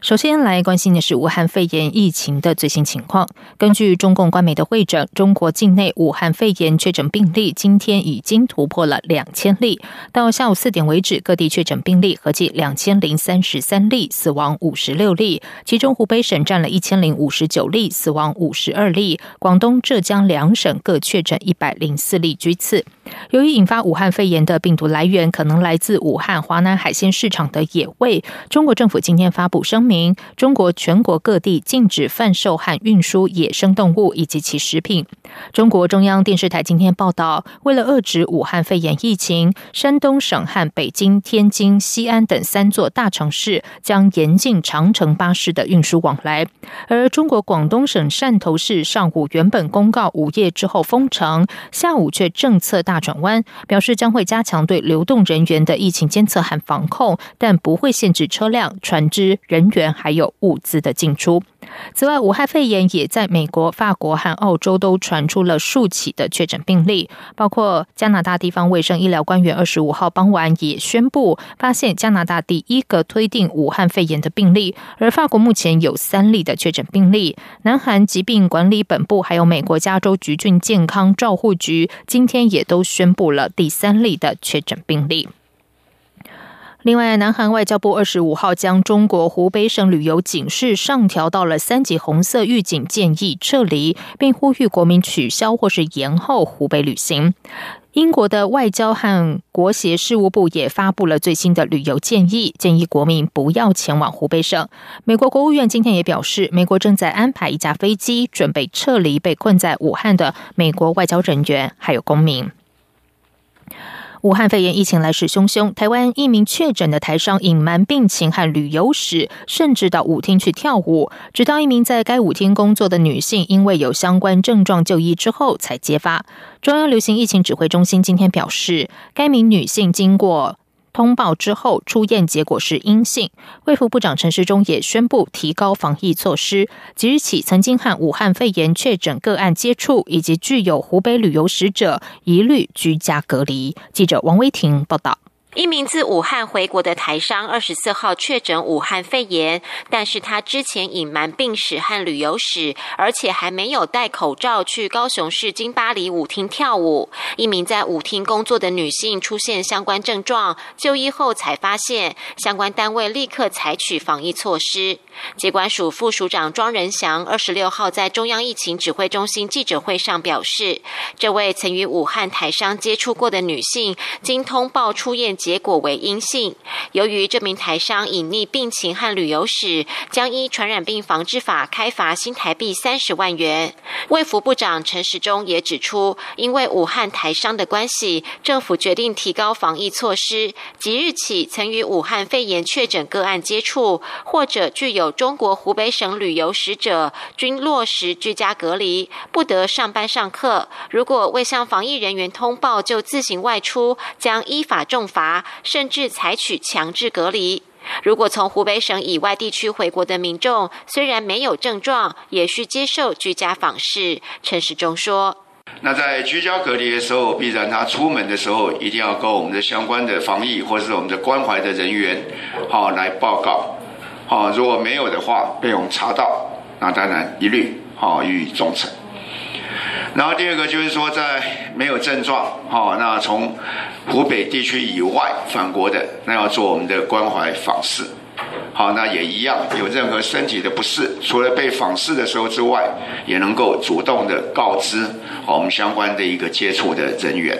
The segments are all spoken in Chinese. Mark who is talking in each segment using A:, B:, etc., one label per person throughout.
A: 首先来关心的是武汉肺炎疫情的最新情况。根据中共官媒的会诊，中国境内武汉肺炎确诊病例今天已经突破了两千例。到下午四点为止，各地确诊病例合计两千零三十三例，死亡五十六例。其中湖北省占了一千零五十九例，死亡五十二例。广东、浙江两省各确诊一百零四例，居次。由于引发武汉肺炎的病毒来源可能来自武汉华南海鲜市场的野味，中国政府今天发布声明：明中国全国各地禁止贩售和运输野生动物以及其食品。中国中央电视台今天报道，为了遏制武汉肺炎疫情，山东省和北京、天津、西安等三座大城市将严禁长城巴士的运输往来。而中国广东省汕头市上午原本公告午夜之后封城，下午却政策大。转弯表示将会加强对流动人员的疫情监测和防控，但不会限制车辆、船只、人员还有物资的进出。此外，武汉肺炎也在美国、法国和澳洲都传出了数起的确诊病例，包括加拿大地方卫生医疗官员二十五号傍晚也宣布发现加拿大第一个推定武汉肺炎的病例，而法国目前有三例的确诊病例。南韩疾病管理本部还有美国加州橘郡健康照护局今天也都宣布了第三例的确诊病例。另外，南韩外交部二十五号将中国湖北省旅游警示上调到了三级红色预警，建议撤离，并呼吁国民取消或是延后湖北旅行。英国的外交和国协事务部也发布了最新的旅游建议，建议国民不要前往湖北省。美国国务院今天也表示，美国正在安排一架飞机准备撤离被困在武汉的美国外交人员还有公民。武汉肺炎疫情来势汹汹，台湾一名确诊的台商隐瞒病情和旅游史，甚至到舞厅去跳舞，直到一名在该舞厅工作的女性因为有相关症状就医之后才揭发。中央流行疫情指挥中心今天表示，该名女性经过。通报之后，出验结果是阴性。卫副部长陈时中也宣布提高防疫措施，即日起，曾经和武汉肺炎确诊个案接触以及具有湖北旅游史者，一律居家隔离。记者王威婷报道。
B: 一名自武汉回国的台商，二十四号确诊武汉肺炎，但是他之前隐瞒病史和旅游史，而且还没有戴口罩去高雄市金巴黎舞厅跳舞。一名在舞厅工作的女性出现相关症状，就医后才发现，相关单位立刻采取防疫措施。机关署副署长庄仁祥二十六号在中央疫情指挥中心记者会上表示，这位曾与武汉台商接触过的女性，经通报出院结果为阴性。由于这名台商隐匿病情和旅游史，将依传染病防治法开罚新台币三十万元。卫福部长陈时中也指出，因为武汉台商的关系，政府决定提高防疫措施，即日起曾与武汉肺炎确诊个案接触或者具有中国湖北省旅游史者均落实居家隔离，不得上班上课。如果未向防疫人员通报就自行外出，将依法重罚，甚至采取强制隔离。如果从湖北省以外地区回国的民众，虽然没有症状，也需接受居家访视。陈时中说：“
C: 那在居家隔离的时候，必然他出门的时候，一定要跟我们的相关的防疫或是我们的关怀的人员，好来报告。”好，如果没有的话，被我们查到，那当然一律好予以重惩。然后第二个就是说，在没有症状，好，那从湖北地区以外返国的，那要做我们的关怀访视。好，那也一样，有任何身体的不适，除了被访视的时候之外，也能够主动的告知我们相关的一个接触的人员。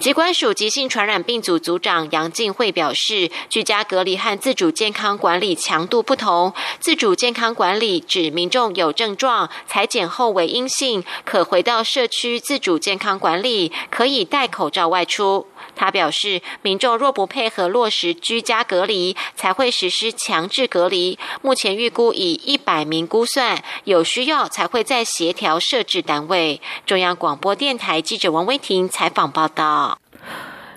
B: 疾管署急性传染病组组长杨静慧表示，居家隔离和自主健康管理强度不同。自主健康管理指民众有症状，裁检后为阴性，可回到社区自主健康管理，可以戴口罩外出。他表示，民众若不配合落实居家隔离，才会实施强制隔离。目前预估以一百名估算，有需要才会再协调设置单位。中央广播电台记者王威婷采访报道。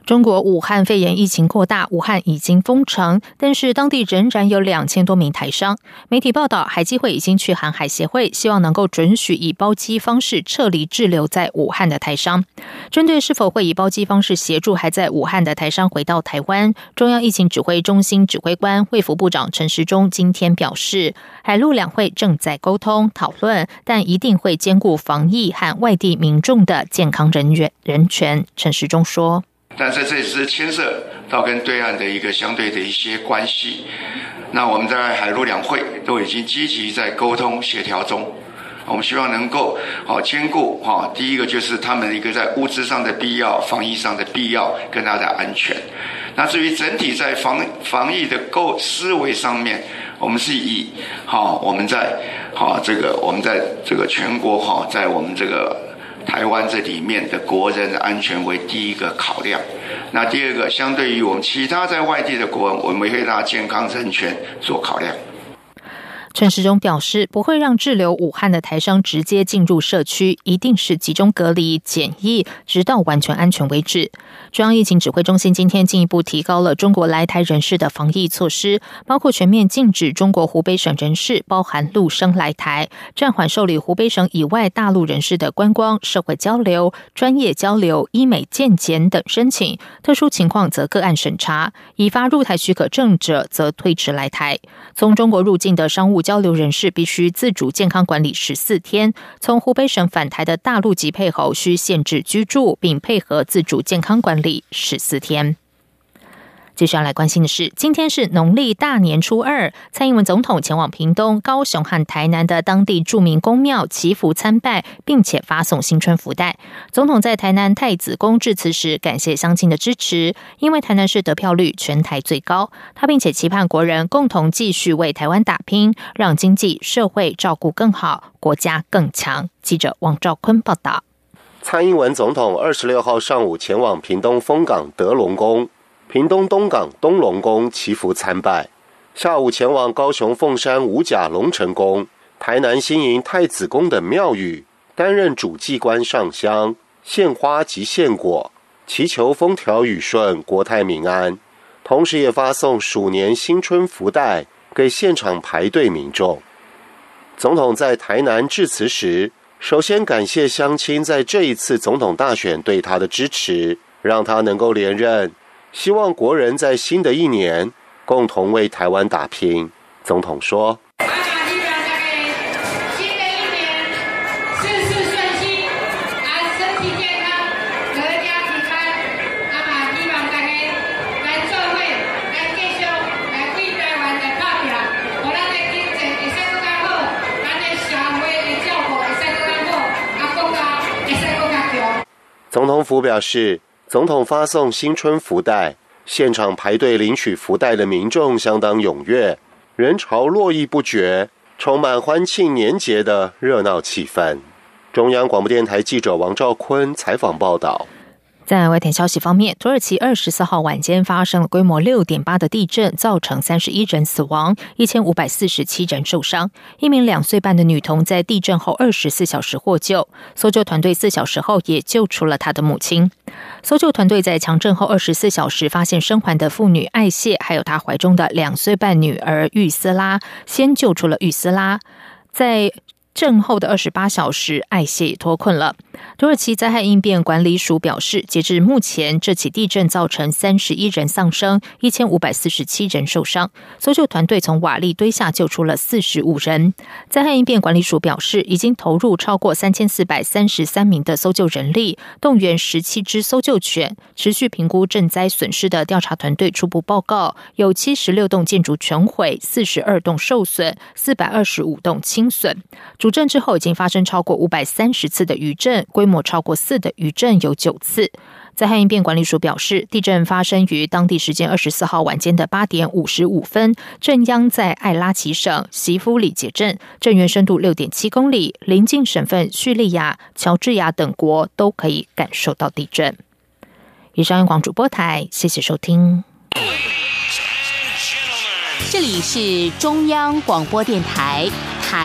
A: 中国武汉肺炎疫情扩大，武汉已经封城，但是当地仍然有两千多名台商。媒体报道，海基会已经去航海协会，希望能够准许以包机方式撤离滞留在武汉的台商。针对是否会以包机方式协助还在武汉的台商回到台湾，中央疫情指挥中心指挥官、卫福部长陈时中今天表示，海陆两会正在沟通讨论，但一定会兼顾防疫和外地民众的健康人员人权。陈时中说。
C: 但是这也是牵涉到跟对岸的一个相对的一些关系。那我们在海陆两会都已经积极在沟通协调中，我们希望能够好兼顾哈。第一个就是他们一个在物资上的必要、防疫上的必要跟他的安全。那至于整体在防防疫的构思维上面，我们是以好我们在好这个我们在这个全国哈，在我们这个。台湾这里面的国人的安全为第一个考量，那第二个，相对于我们其他在外地的国人，我们会拿健康人权做考量。
A: 陈时中表示，不会让滞留武汉的台商直接进入社区，一定是集中隔离检疫，直到完全安全为止。中央疫情指挥中心今天进一步提高了中国来台人士的防疫措施，包括全面禁止中国湖北省人士，包含陆生来台，暂缓受理湖北省以外大陆人士的观光、社会交流、专业交流、医美健检等申请，特殊情况则个案审查，已发入台许可证者则推迟来台。从中国入境的商务交流人士必须自主健康管理十四天；从湖北省返台的大陆籍配偶需限制居住，并配合自主健康管理十四天。接下来关心的是，今天是农历大年初二，蔡英文总统前往屏东、高雄和台南的当地著名宫庙祈福参拜，并且发送新春福袋。总统在台南太子宫致辞时，感谢乡亲的支持，因为台南市得票率全台最高。他并且期盼国人共同继续为台湾打拼，让经济社会照顾更好，国家更强。记者王兆坤报道。
D: 蔡英文总统二十六号上午前往屏东丰港德隆宫。屏东东港东龙宫祈福参拜，下午前往高雄凤山五甲龙城宫、台南新营太子宫等庙宇，担任主祭官上香、献花及献果，祈求风调雨顺、国泰民安。同时，也发送鼠年新春福袋给现场排队民众。总统在台南致辞时，首先感谢乡亲在这一次总统大选对他的支持，让他能够连任。希望国人在新的一年共同为台湾打拼。总统说：“，”总统府表示。总统发送新春福袋，现场排队领取福袋的民众相当踊跃，人潮络绎不绝，充满欢庆年节的热闹气氛。中央广播电台记者王兆坤采访报道。
A: 在外电消息方面，土耳其二十四号晚间发生了规模六点八的地震，造成三十一人死亡，一千五百四十七人受伤。一名两岁半的女童在地震后二十四小时获救，搜救团队四小时后也救出了她的母亲。搜救团队在强震后二十四小时发现生还的妇女艾谢，还有她怀中的两岁半女儿玉斯拉，先救出了玉斯拉，在。震后的二十八小时，艾谢脱困了。土耳其灾害应变管理署表示，截至目前，这起地震造成三十一人丧生，一千五百四十七人受伤。搜救团队从瓦砾堆下救出了四十五人。灾害应变管理署表示，已经投入超过三千四百三十三名的搜救人力，动员十七只搜救犬，持续评估震灾损失的调查团队初步报告，有七十六栋建筑全毁，四十二栋受损，四百二十五栋轻损。主震之后，已经发生超过五百三十次的余震。规模超过四的余震有九次。灾害应变管理署表示，地震发生于当地时间二十四号晚间的八点五十五分，震央在艾拉奇省席夫里杰镇，震源深度六点七公里，邻近省份叙利亚、乔治亚等国都可以感受到地震。以上，央广主播台，谢谢收听。
B: 这里是中央广播电台。